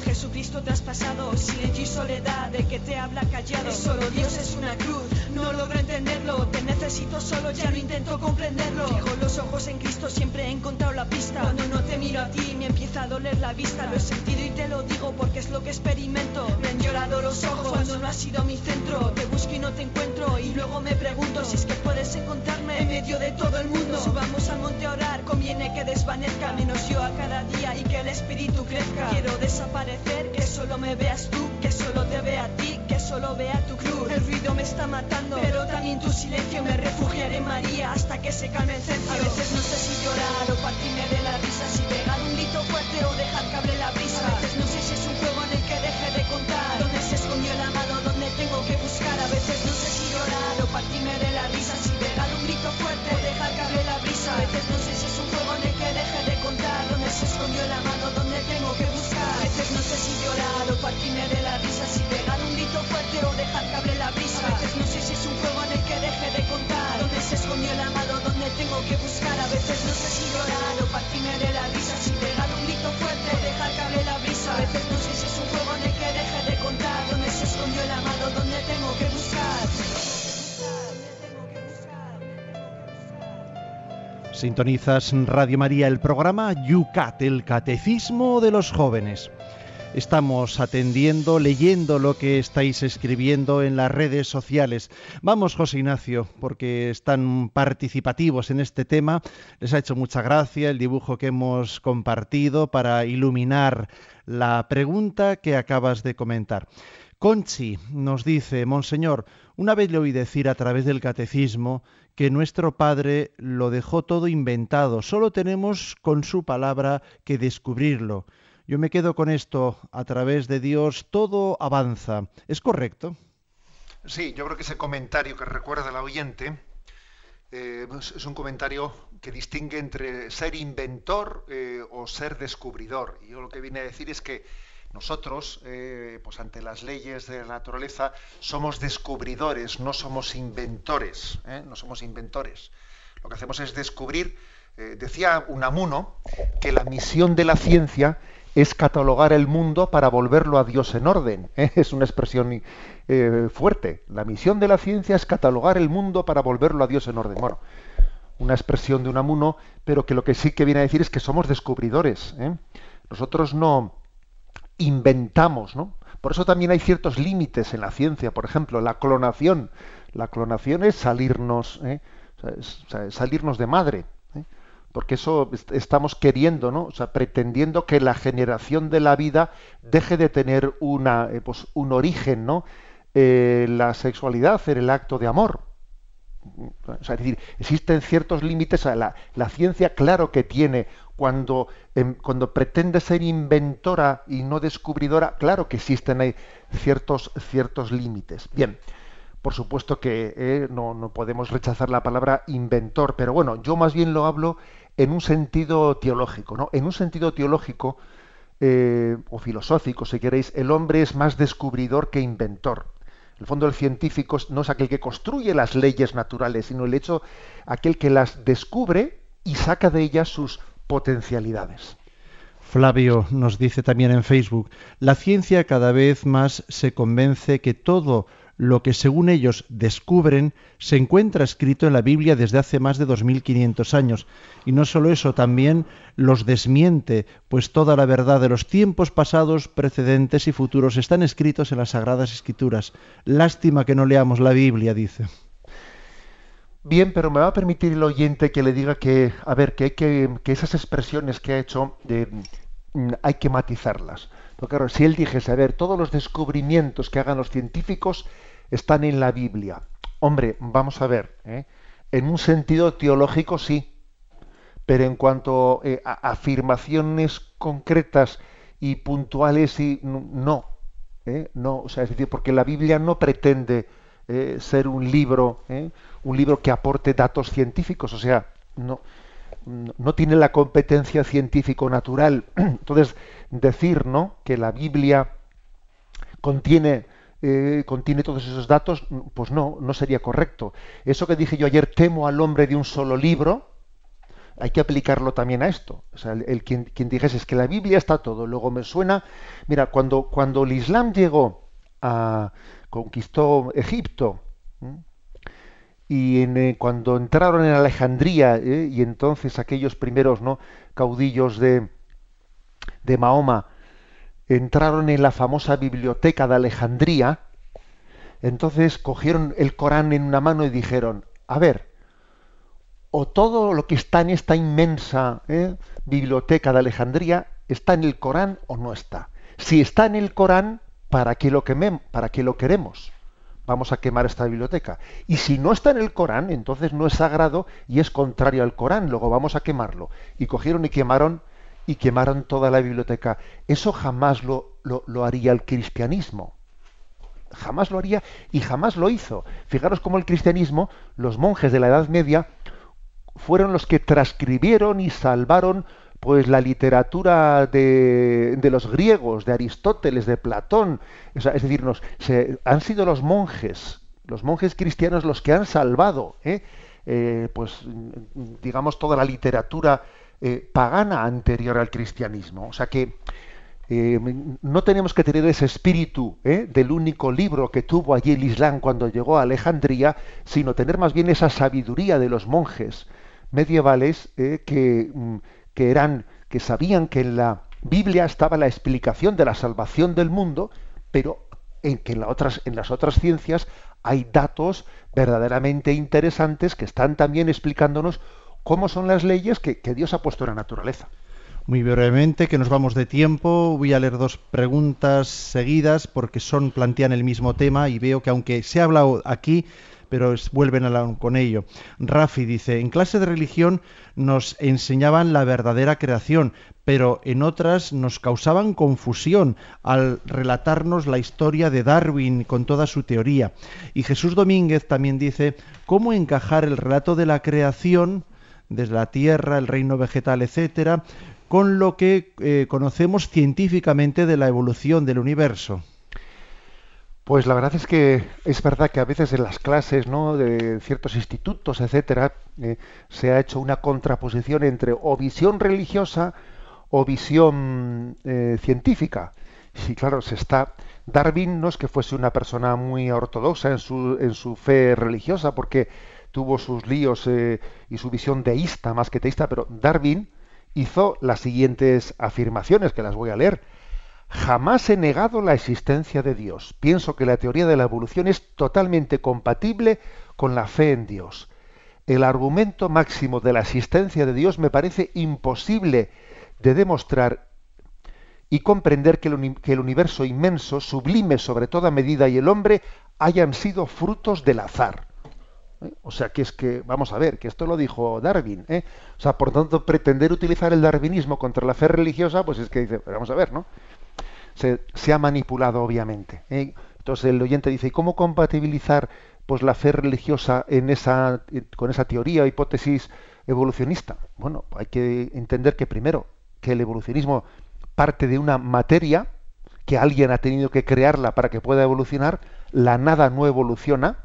Jesucristo traspasado. Silencio y soledad, de que te habla callado. Solo Dios es una cruz, no logro entenderlo. Te necesito solo, ya no intento comprenderlo. Fijo los ojos en Cristo, siempre he encontrado la pista. Cuando no te miro a ti, me empieza a doler la vista. Lo he sentido y te lo digo porque es lo que experimento. Me han llorado los ojos cuando no has sido mi centro. Te busco y no te encuentro. Y luego me pregunto si es que puedes encontrarme en medio de todo el mundo. Subamos al monte a orar, conviene que desvanezca. Menos yo a cada día y que el espíritu crezca. Quiero desaparecer, que solo me veas tú, que solo te vea a ti, solo vea tu cruz. El ruido me está matando, pero también tu silencio. Me refugiaré María hasta que se calme el cencio. A veces no sé si llorar o partirme de que buscar? A veces no sé si llorar o partirme de la risa, si pegar un grito fuerte dejar que la brisa. A veces no sé si es un juego en el que deje de contar. ¿Dónde se escondió el amado? ¿Dónde tengo que buscar? Sintonizas Radio María, el programa Yucat, el Catecismo de los Jóvenes. Estamos atendiendo, leyendo lo que estáis escribiendo en las redes sociales. Vamos, José Ignacio, porque están participativos en este tema. Les ha hecho mucha gracia el dibujo que hemos compartido para iluminar la pregunta que acabas de comentar. Conchi nos dice, Monseñor, una vez le oí decir a través del catecismo que nuestro Padre lo dejó todo inventado, solo tenemos con su palabra que descubrirlo. Yo me quedo con esto, a través de Dios todo avanza. ¿Es correcto? Sí, yo creo que ese comentario que recuerda al oyente eh, es un comentario que distingue entre ser inventor eh, o ser descubridor. Y yo lo que viene a decir es que nosotros, eh, pues ante las leyes de la naturaleza, somos descubridores, no somos inventores. No somos inventores. Lo que hacemos es descubrir decía Unamuno que la misión de la ciencia es catalogar el mundo para volverlo a Dios en orden. [LAUGHS] Es una expresión eh, fuerte. La misión de la ciencia es catalogar el mundo para volverlo a Dios en orden. Bueno, una expresión de Unamuno, pero que lo que sí que viene a decir es que somos descubridores. ¿eh? Nosotros no inventamos, ¿no? Por eso también hay ciertos límites en la ciencia. Por ejemplo, la clonación. La clonación es salirnos, ¿eh? salirnos de madre porque eso estamos queriendo, ¿no? O sea, pretendiendo que la generación de la vida deje de tener una, eh, pues, un origen, ¿no? Eh, la sexualidad en el acto de amor. O sea, es decir, existen ciertos límites. La, la ciencia, claro que tiene, cuando, em, cuando pretende ser inventora y no descubridora, claro que existen ciertos, ciertos límites. Bien, por supuesto que eh, no, no podemos rechazar la palabra inventor, pero bueno, yo más bien lo hablo en un sentido teológico. ¿no? En un sentido teológico eh, o filosófico, si queréis, el hombre es más descubridor que inventor. En el fondo, el científico no es aquel que construye las leyes naturales, sino el hecho, aquel que las descubre y saca de ellas sus potencialidades. Flavio nos dice también en Facebook, la ciencia cada vez más se convence que todo lo que según ellos descubren se encuentra escrito en la Biblia desde hace más de 2500 años. Y no solo eso, también los desmiente, pues toda la verdad de los tiempos pasados, precedentes y futuros están escritos en las Sagradas Escrituras. Lástima que no leamos la Biblia, dice. Bien, pero me va a permitir el oyente que le diga que, a ver, que, hay que, esas expresiones que ha hecho de, mm, hay que matizarlas. Porque claro, si él dijese, a ver, todos los descubrimientos que hagan los científicos están en la Biblia. Hombre, vamos a ver, ¿eh? en un sentido teológico sí, pero en cuanto eh, a afirmaciones concretas y puntuales y no, ¿eh? no, o sea, es decir, porque la Biblia no pretende ser un libro, un libro que aporte datos científicos, o sea, no, no tiene la competencia científico-natural. [CLEARS THROAT] Entonces, decir, ¿no? Que la Biblia contiene eh, contiene todos esos datos, pues no, no sería correcto. Eso que dije yo ayer, temo al hombre de un solo libro, hay que aplicarlo también a esto. O sea, el, quien, quien, dijese es que la Biblia está todo. Luego me suena, mira, cuando, cuando el Islam llegó a conquistó Egipto y eh, cuando entraron en Alejandría eh, y entonces aquellos primeros no caudillos de, de Mahoma entraron en la famosa biblioteca de Alejandría, entonces cogieron el Corán en una mano y dijeron, a ver, o todo lo que está en esta inmensa ¿eh? biblioteca de Alejandría está en el Corán o no está. Si está en el Corán, ¿para qué lo, ¿para qué lo queremos? Vamos a quemar esta biblioteca. Y si no está en el Corán, entonces no es sagrado y es contrario al Corán, luego vamos a quemarlo. Y cogieron y quemaron y quemaron toda la biblioteca. Eso jamás lo, lo, haría el cristianismo. Jamás lo haría y jamás lo hizo. Fijaros cómo el cristianismo, los monjes de la Edad Media, fueron los que transcribieron y salvaron pues la literatura de, de los griegos, de Aristóteles, de Platón. es decir, nos, han sido los monjes, los monjes cristianos los que han salvado, ¿eh? Eh, pues digamos toda la literatura eh, pagana anterior al cristianismo. O sea que eh, no tenemos que tener ese espíritu eh, del único libro que tuvo allí el Islam cuando llegó a Alejandría, sino tener más bien esa sabiduría de los monjes medievales que, mm, que, eran, que sabían que en la Biblia estaba la explicación de la salvación del mundo, pero en que en, otras, en las otras ciencias hay datos verdaderamente interesantes que están también explicándonos cómo son las leyes que, Dios ha puesto en la naturaleza. Muy brevemente, que nos vamos de tiempo, voy a leer dos preguntas seguidas porque son plantean el mismo tema y veo que aunque se ha hablado aquí, pero vuelven a con ello. Rafi dice, en clase de religión nos enseñaban la verdadera creación, pero en otras nos causaban confusión al relatarnos la historia de Darwin con toda su teoría. Y Jesús Domínguez también dice, ¿cómo encajar el relato de la creación desde la tierra, el reino vegetal, etcétera, con lo que eh, conocemos científicamente de la evolución del universo. Pues la verdad es que es verdad que a veces en las clases ¿no? de ciertos institutos, etcétera, eh, se ha hecho una contraposición entre o visión religiosa o visión eh, científica. Sí, claro, se está. Darwin no es que fuese una persona muy ortodoxa en su, en su fe religiosa, porque tuvo sus líos eh, y su visión deísta más que teísta, pero Darwin hizo las siguientes afirmaciones, que las voy a leer. Jamás he negado la existencia de Dios. Pienso que la teoría de la evolución es totalmente compatible con la fe en Dios. El argumento máximo de la existencia de Dios me parece imposible de demostrar y comprender que el, universo inmenso, sublime sobre toda medida, y el hombre hayan sido frutos del azar. O sea, que es que, vamos a ver, que esto lo dijo Darwin. ¿eh? O sea, por tanto, pretender utilizar el darwinismo contra la fe religiosa, pues es que dice, vamos a ver, ¿no? Se, ha manipulado, obviamente. ¿eh? Entonces el oyente dice, ¿y cómo compatibilizar pues la fe religiosa en esa, con esa teoría, hipótesis evolucionista? Bueno, hay que entender que primero, que el evolucionismo parte de una materia que alguien ha tenido que crearla para que pueda evolucionar, la nada no evoluciona.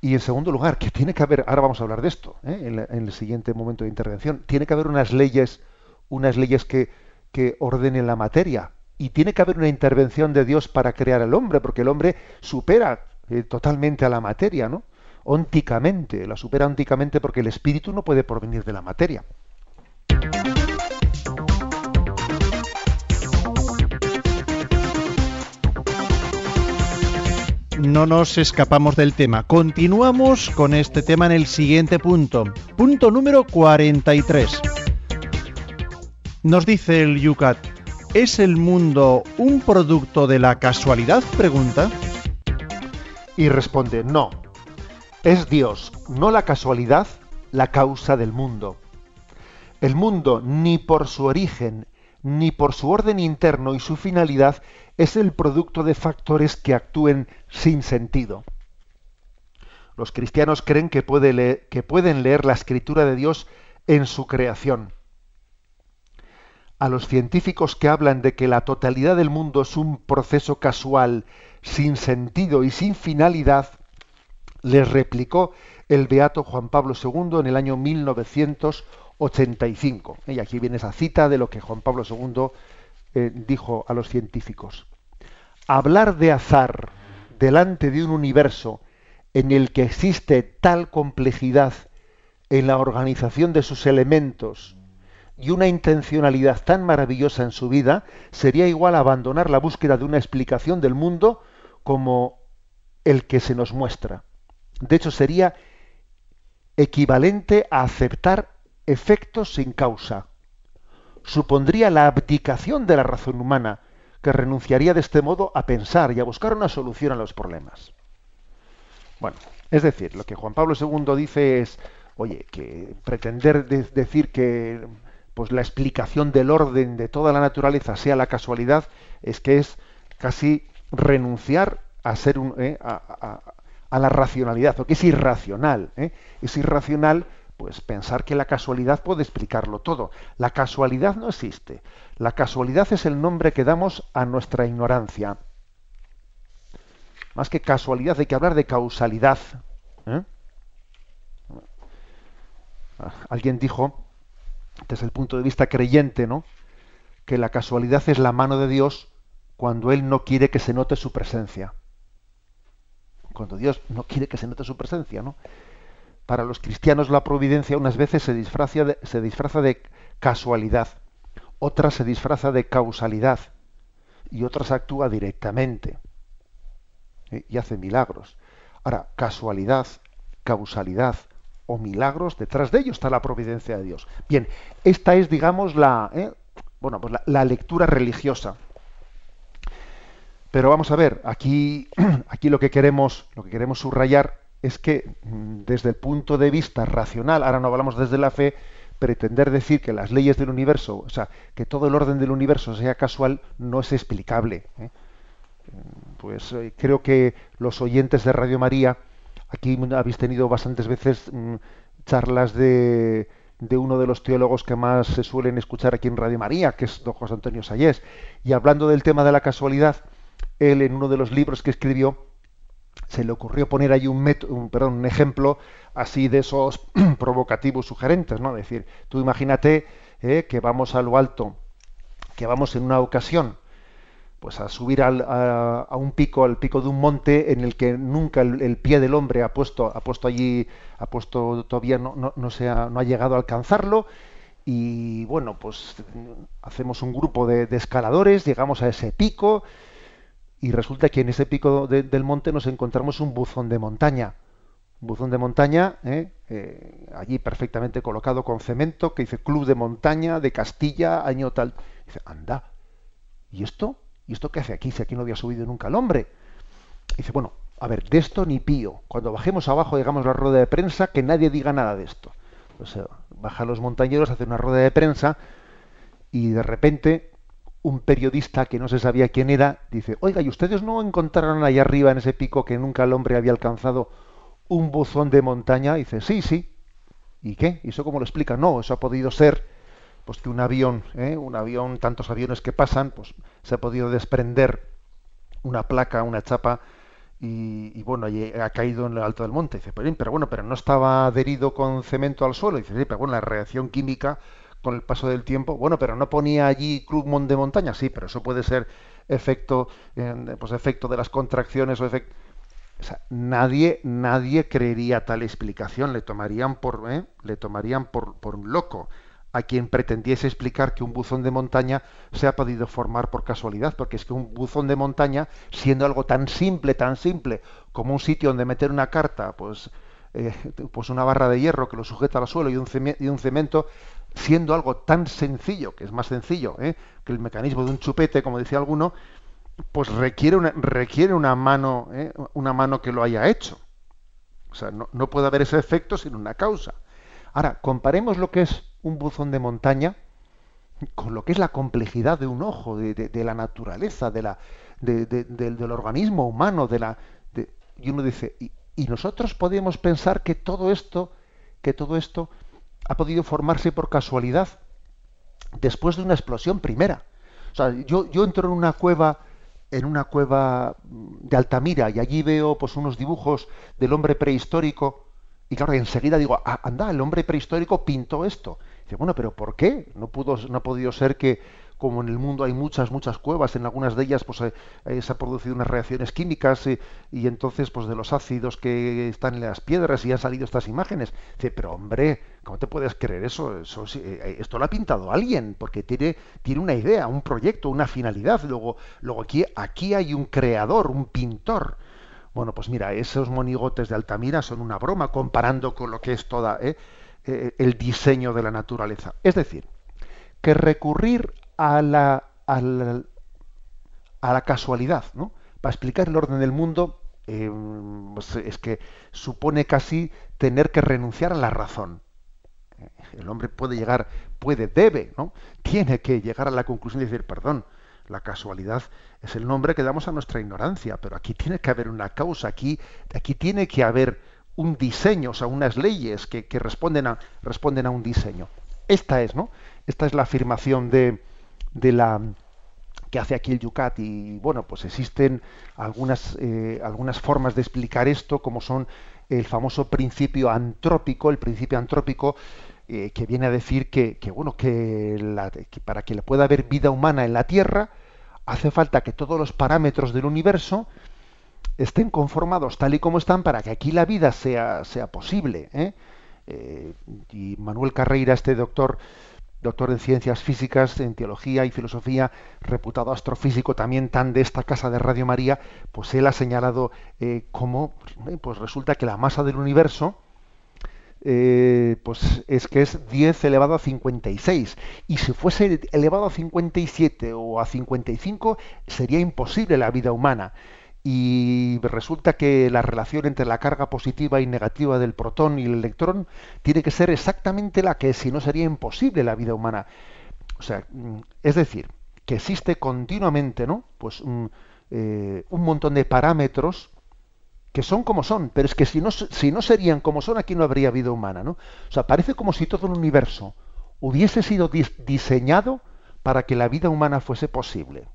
Y en segundo lugar, que tiene que haber, ahora vamos a hablar de esto, ¿eh? en, el siguiente momento de intervención, tiene que haber unas leyes, unas leyes que, que ordenen la materia. Y tiene que haber una intervención de Dios para crear al hombre, porque el hombre supera eh, totalmente a la materia, ¿no? Ónticamente, la supera ónticamente porque el espíritu no puede provenir de la materia. No nos escapamos del tema. Continuamos con este tema en el siguiente punto. Punto número 43. Nos dice el Yucat, ¿es el mundo un producto de la casualidad? Pregunta. Y responde, no. Es Dios, no la casualidad, la causa del mundo. El mundo, ni por su origen, ni por su orden interno y su finalidad, es el producto de factores que actúen sin sentido. Los cristianos creen que, pueden leer la escritura de Dios en su creación. A los científicos que hablan de que la totalidad del mundo es un proceso casual, sin sentido y sin finalidad, les replicó el beato Juan Pablo II en el año 1985. Y aquí viene esa cita de lo que Juan Pablo II eh, dijo a los científicos. Hablar de azar delante de un universo en el que existe tal complejidad en la organización de sus elementos y una intencionalidad tan maravillosa en su vida, sería igual a abandonar la búsqueda de una explicación del mundo como el que se nos muestra. De hecho, sería equivalente a aceptar efectos sin causa supondría la abdicación de la razón humana, que renunciaría de este modo a pensar y a buscar una solución a los problemas. Bueno, es decir, lo que Juan Pablo II dice es, oye, que pretender decir que pues la explicación del orden de toda la naturaleza sea la casualidad es que es casi renunciar a ser un, eh, a, la racionalidad, o que es irracional. ¿eh? Es irracional pues pensar que la casualidad puede explicarlo todo. La casualidad no existe. La casualidad es el nombre que damos a nuestra ignorancia. Más que casualidad hay que hablar de causalidad. ¿eh? Alguien dijo, desde el punto de vista creyente, ¿no? que la casualidad es la mano de Dios cuando Él no quiere que se note su presencia. Cuando Dios no quiere que se note su presencia, ¿no? Para los cristianos la providencia unas veces se disfraza de, casualidad, otras se disfraza de causalidad y otras actúa directamente y hace milagros. Ahora, casualidad, causalidad o milagros, detrás de ello está la providencia de Dios. Bien, esta es, digamos, la, ¿eh? bueno, pues la, lectura religiosa. Pero vamos a ver, aquí, [CLEARS THROAT] aquí lo que queremos, lo que queremos subrayar es que mm, desde el punto de vista racional, ahora no hablamos desde la fe, pretender decir que las leyes del universo, o sea, que todo el orden del universo sea casual, no es explicable. ¿eh? Pues eh, creo que los oyentes de Radio María, aquí habéis tenido bastantes veces mm, charlas de, de uno de los teólogos que más se suelen escuchar aquí en Radio María, que es don José Antonio Sayés, y hablando del tema de la casualidad, él en uno de los libros que escribió se le ocurrió poner ahí un, un, perdón, un ejemplo así de esos [CLEARS THROAT] provocativos sugerentes, ¿no? Es decir, tú imagínate eh, que vamos a lo alto, que vamos en una ocasión, pues a subir al, a, un pico, al pico de un monte en el que nunca el, pie del hombre ha puesto, ha puesto allí, ha puesto todavía no, no, no, se ha, no ha llegado a alcanzarlo, y bueno, pues hacemos un grupo de escaladores, llegamos a ese pico, y resulta que en ese pico del monte nos encontramos un buzón de montaña. Un buzón de montaña, ¿eh? Eh, allí perfectamente colocado con cemento, que dice Club de Montaña de Castilla, año tal. dice, anda, ¿y esto? ¿Y esto qué hace aquí? Si aquí no había subido nunca el hombre. dice, bueno, a ver, de esto ni pío. Cuando bajemos abajo, llegamos a la rueda de prensa, que nadie diga nada de esto. O bajan los montañeros, hacen una rueda de prensa y de repente un periodista que no se sabía quién era, dice, oiga, ¿y ustedes no encontraron allá arriba en ese pico que nunca el hombre había alcanzado un buzón de montaña? dice, sí, sí. ¿Y qué? ¿Y eso cómo lo explica? No, eso ha podido ser pues que un avión, ¿eh? un avión, tantos aviones que pasan, pues se ha podido desprender una placa, una chapa, y, bueno, ha caído en el alto del monte. Dice, pero bueno, pero no estaba adherido con cemento al suelo. Dice, sí, pero bueno, la reacción química con el paso del tiempo. Bueno, pero no ponía allí Club de Montaña, sí, pero eso puede ser efecto, pues efecto de las contracciones o efecto. O sea, nadie, nadie creería tal explicación, le tomarían por, ¿eh? le tomarían por, por un loco a quien pretendiese explicar que un buzón de montaña se ha podido formar por casualidad, porque es que un buzón de montaña, siendo algo tan simple, tan simple, como un sitio donde meter una carta, pues, eh, pues una barra de hierro que lo sujeta al suelo y un, y un cemento, siendo algo tan sencillo, que es más sencillo ¿eh? que el mecanismo de un chupete, como decía alguno, pues requiere una, requiere una mano, ¿eh? una mano que lo haya hecho. O sea, no, no, puede haber ese efecto sin una causa. Ahora, comparemos lo que es un buzón de montaña con lo que es la complejidad de un ojo, de, la naturaleza, de la, del, organismo humano, de la, y uno dice, y, y nosotros podemos pensar que todo esto, que todo esto ha podido formarse por casualidad después de una explosión primera. O sea, yo, entro en una cueva en una cueva de Altamira y allí veo pues unos dibujos del hombre prehistórico y claro, enseguida digo, ah, anda, el hombre prehistórico pintó esto. dice, bueno, pero ¿por qué? No pudo no ha podido ser que como en el mundo hay muchas, muchas cuevas, en algunas de ellas pues, eh, eh, se han producido unas reacciones químicas eh, y entonces pues de los ácidos que están en las piedras y han salido estas imágenes. Dice, pero hombre, ¿cómo te puedes creer eso? eso esto lo ha pintado alguien, porque tiene, tiene una idea, un proyecto, una finalidad. Luego, luego aquí, aquí hay un creador, un pintor. Bueno, pues mira, esos monigotes de Altamira son una broma comparando con lo que es toda el diseño de la naturaleza. Es decir, que recurrir a la, a la, casualidad, ¿no? Para explicar el orden del mundo, eh, pues es que supone casi tener que renunciar a la razón. El hombre puede llegar, puede, debe, ¿no? Tiene que llegar a la conclusión de decir, perdón, la casualidad es el nombre que damos a nuestra ignorancia, pero aquí tiene que haber una causa, aquí, aquí tiene que haber un diseño, o sea, unas leyes que, que responden, a, responden a un diseño. Esta es, ¿no? Esta es la afirmación de, de la que hace aquí el Yucat y bueno pues existen algunas eh, algunas formas de explicar esto como son el famoso principio antrópico el principio antrópico eh, que viene a decir que, bueno que, para que pueda haber vida humana en la Tierra hace falta que todos los parámetros del universo estén conformados tal y como están para que aquí la vida sea sea posible ¿eh? y Manuel Carreira este doctor doctor en ciencias físicas, en teología y filosofía, reputado astrofísico también tan de esta casa de Radio María, pues él ha señalado eh, cómo pues resulta que la masa del universo eh, pues es que es 10 elevado a 56 y si fuese elevado a 57 o a 55 sería imposible la vida humana y resulta que la relación entre la carga positiva y negativa del protón y el electrón tiene que ser exactamente la que si no sería imposible la vida humana. O sea, mm, es decir, que existe continuamente, ¿no? Pues un, eh, un montón de parámetros que son como son, pero es que si no, si no serían como son, aquí no habría vida humana, ¿no? O sea, parece como si todo el universo hubiese sido diseñado para que la vida humana fuese posible.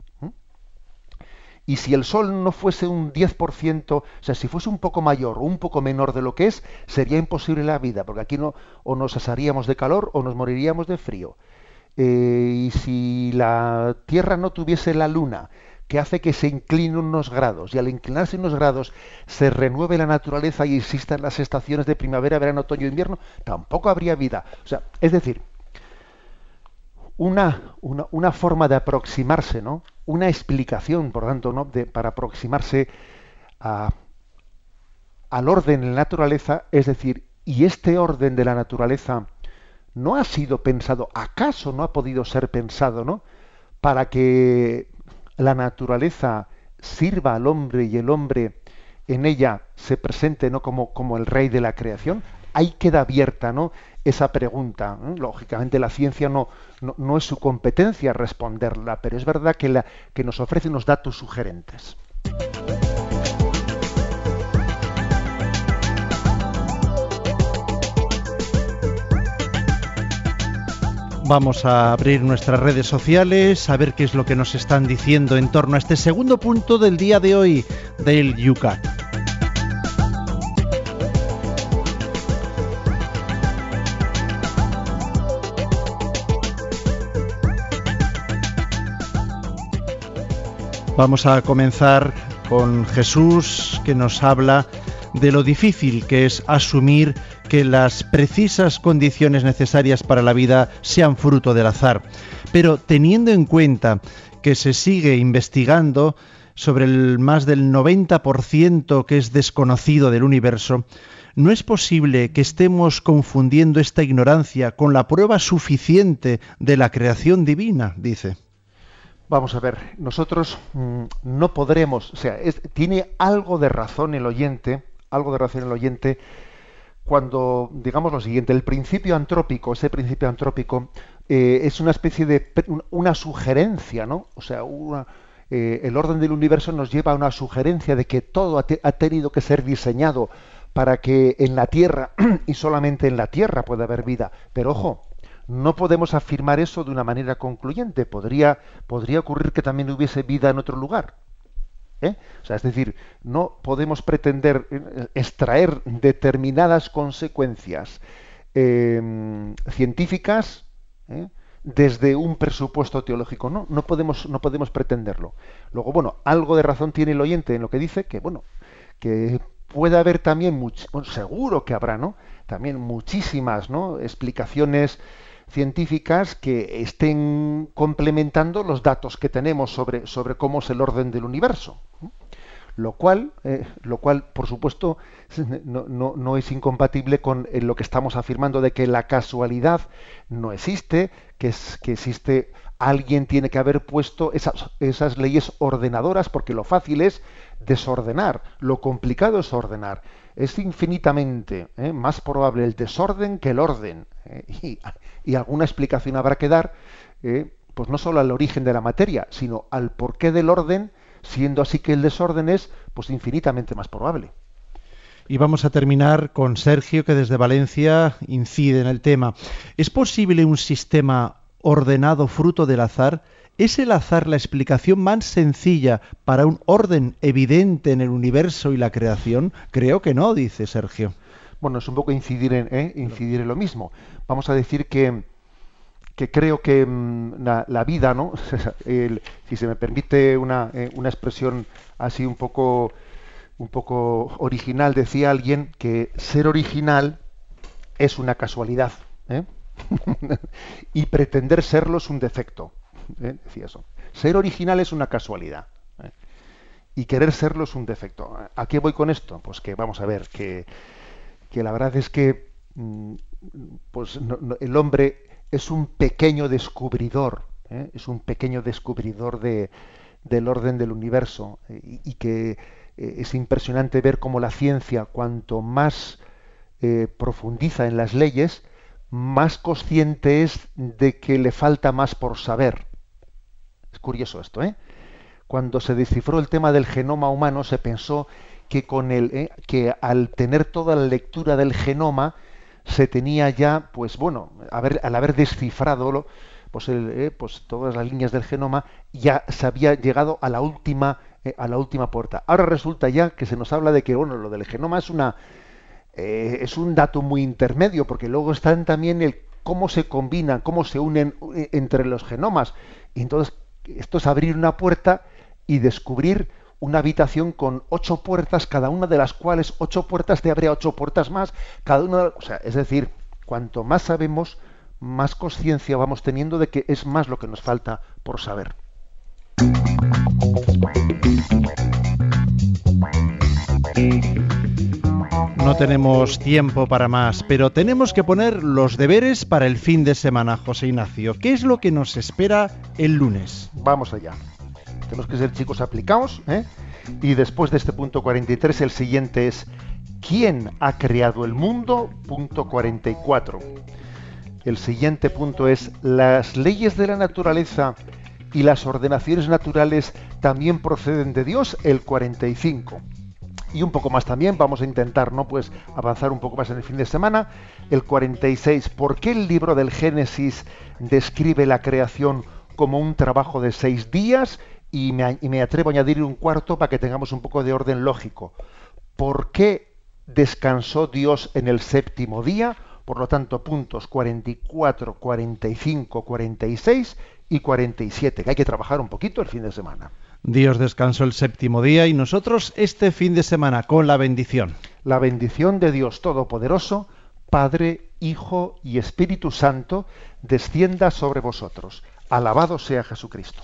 Y si el Sol no fuese un 10%, o sea, si fuese un poco mayor o un poco menor de lo que es, sería imposible la vida, porque aquí no, o nos asaríamos de calor o nos moriríamos de frío. Eh, y si la Tierra no tuviese la Luna, que hace que se incline unos grados, y al inclinarse unos grados se renueve la naturaleza y existan las estaciones de primavera, verano, otoño e invierno, tampoco habría vida. O sea, es decir, una, una, forma de aproximarse, ¿no? Una explicación, por tanto, ¿no? De, para aproximarse a, al orden de la naturaleza, es decir, y este orden de la naturaleza no ha sido pensado, acaso no ha podido ser pensado, ¿no? Para que la naturaleza sirva al hombre y el hombre en ella se presente no como, como el rey de la creación, ahí queda abierta ¿no? esa pregunta. Lógicamente la ciencia no, no, es su competencia responderla, pero es verdad que, la, que nos ofrece unos datos sugerentes. Vamos a abrir nuestras redes sociales, a ver qué es lo que nos están diciendo en torno a este segundo punto del día de hoy del Yucat. Vamos a comenzar con Jesús que nos habla de lo difícil que es asumir que las precisas condiciones necesarias para la vida sean fruto del azar. Pero teniendo en cuenta que se sigue investigando sobre el más del 90% que es desconocido del universo, ¿no es posible que estemos confundiendo esta ignorancia con la prueba suficiente de la creación divina? dice. Vamos a ver, nosotros mm, no podremos, o sea, tiene algo de razón el oyente, algo de razón el oyente, cuando digamos lo siguiente, el principio antrópico, ese principio antrópico, eh, es una especie de una sugerencia, ¿no? O sea, eh, el orden del universo nos lleva a una sugerencia de que todo ha, tenido que ser diseñado para que en la Tierra [CLEARS THROAT] y solamente en la Tierra pueda haber vida. Pero ojo, no podemos afirmar eso de una manera concluyente. Podría, podría ocurrir que también hubiese vida en otro lugar. ¿eh? O sea, es decir, no podemos pretender eh, extraer determinadas consecuencias em, científicas ¿eh? desde un presupuesto teológico. No, no podemos, no podemos pretenderlo. Luego, bueno, algo de razón tiene el oyente en lo que dice que, bueno, que puede haber también, seguro que habrá, ¿no? También muchísimas, ¿no? Explicaciones científicas que estén complementando los datos que tenemos sobre, sobre cómo es el orden del universo. Lo cual, eh, lo cual, por supuesto, [LAUGHS] no, no, es incompatible con eh, lo que estamos afirmando de que la casualidad no existe, que, es, que existe alguien tiene que haber puesto esas, esas leyes ordenadoras, porque lo fácil es desordenar, lo complicado es ordenar es infinitamente ¿eh? más probable el desorden que el orden. ¿eh? [LAUGHS] Y, alguna explicación habrá que dar, ¿eh? pues no solo al origen de la materia, sino al porqué del orden, siendo así que el desorden es pues infinitamente más probable. Y vamos a terminar con Sergio, que desde Valencia incide en el tema. ¿Es posible un sistema ordenado fruto del azar? ¿Es el azar la explicación más sencilla para un orden evidente en el universo y la creación? Creo que no, dice Sergio. Bueno, es un poco incidir en, ¿eh? incidir en lo mismo. Vamos a decir que, que creo que mm, la, vida, ¿no? [LAUGHS] si se me permite una, eh, una, expresión así un poco, un poco original, decía alguien que ser original es una casualidad. ¿eh? [LAUGHS] y pretender serlo es un defecto. ¿Eh? decía eso. Ser original es una casualidad. ¿eh? Y querer serlo es un defecto. ¿A qué voy con esto? Pues que vamos a ver, que, que la verdad es que mm, pues el hombre es un pequeño descubridor, ¿eh? es un pequeño descubridor de, del orden del universo y, que es impresionante ver cómo la ciencia, cuanto más profundiza en las leyes, más consciente es de que le falta más por saber. Curioso esto, ¿eh? Cuando se descifró el tema del genoma humano, se pensó que con el ¿eh? que al tener toda la lectura del genoma se tenía ya, pues bueno, al haber descifrado pues, ¿eh? pues todas las líneas del genoma, ya se había llegado a la última eh, a la última puerta. Ahora resulta ya que se nos habla de que bueno, lo del genoma es una es un dato muy intermedio, porque luego están también el cómo se combinan, cómo se unen entre los genomas. Y entonces esto es abrir una puerta y descubrir una habitación con ocho puertas, cada una de las cuales ocho puertas te abre ocho puertas más, cada una, o sea, es decir, cuanto más sabemos, más conciencia vamos teniendo de que es más lo que nos falta por saber. No tenemos tiempo para más, pero tenemos que poner los deberes para el fin de semana, José Ignacio. ¿Qué es lo que nos espera el lunes? Vamos allá. Tenemos que ser chicos aplicados. ¿eh? Y después de este punto 43, el siguiente es ¿Quién ha creado el mundo? Punto 44. El siguiente punto es las leyes de la naturaleza y las ordenaciones naturales también proceden de Dios, el 45. Y un poco más también, vamos a intentar, ¿no? Pues avanzar un poco más en el fin de semana. El 46, ¿por qué el libro del Génesis describe la creación como un trabajo de seis días? Y me, y me atrevo a añadir un cuarto para que tengamos un poco de orden lógico. ¿Por qué descansó Dios en el séptimo día? Por lo tanto, puntos 44, 45, 46 y 47, que hay que trabajar un poquito el fin de semana. Dios descansó el séptimo día y nosotros este fin de semana con la bendición. La bendición de Dios Todopoderoso, Padre, Hijo y Espíritu Santo, descienda sobre vosotros. Alabado sea Jesucristo.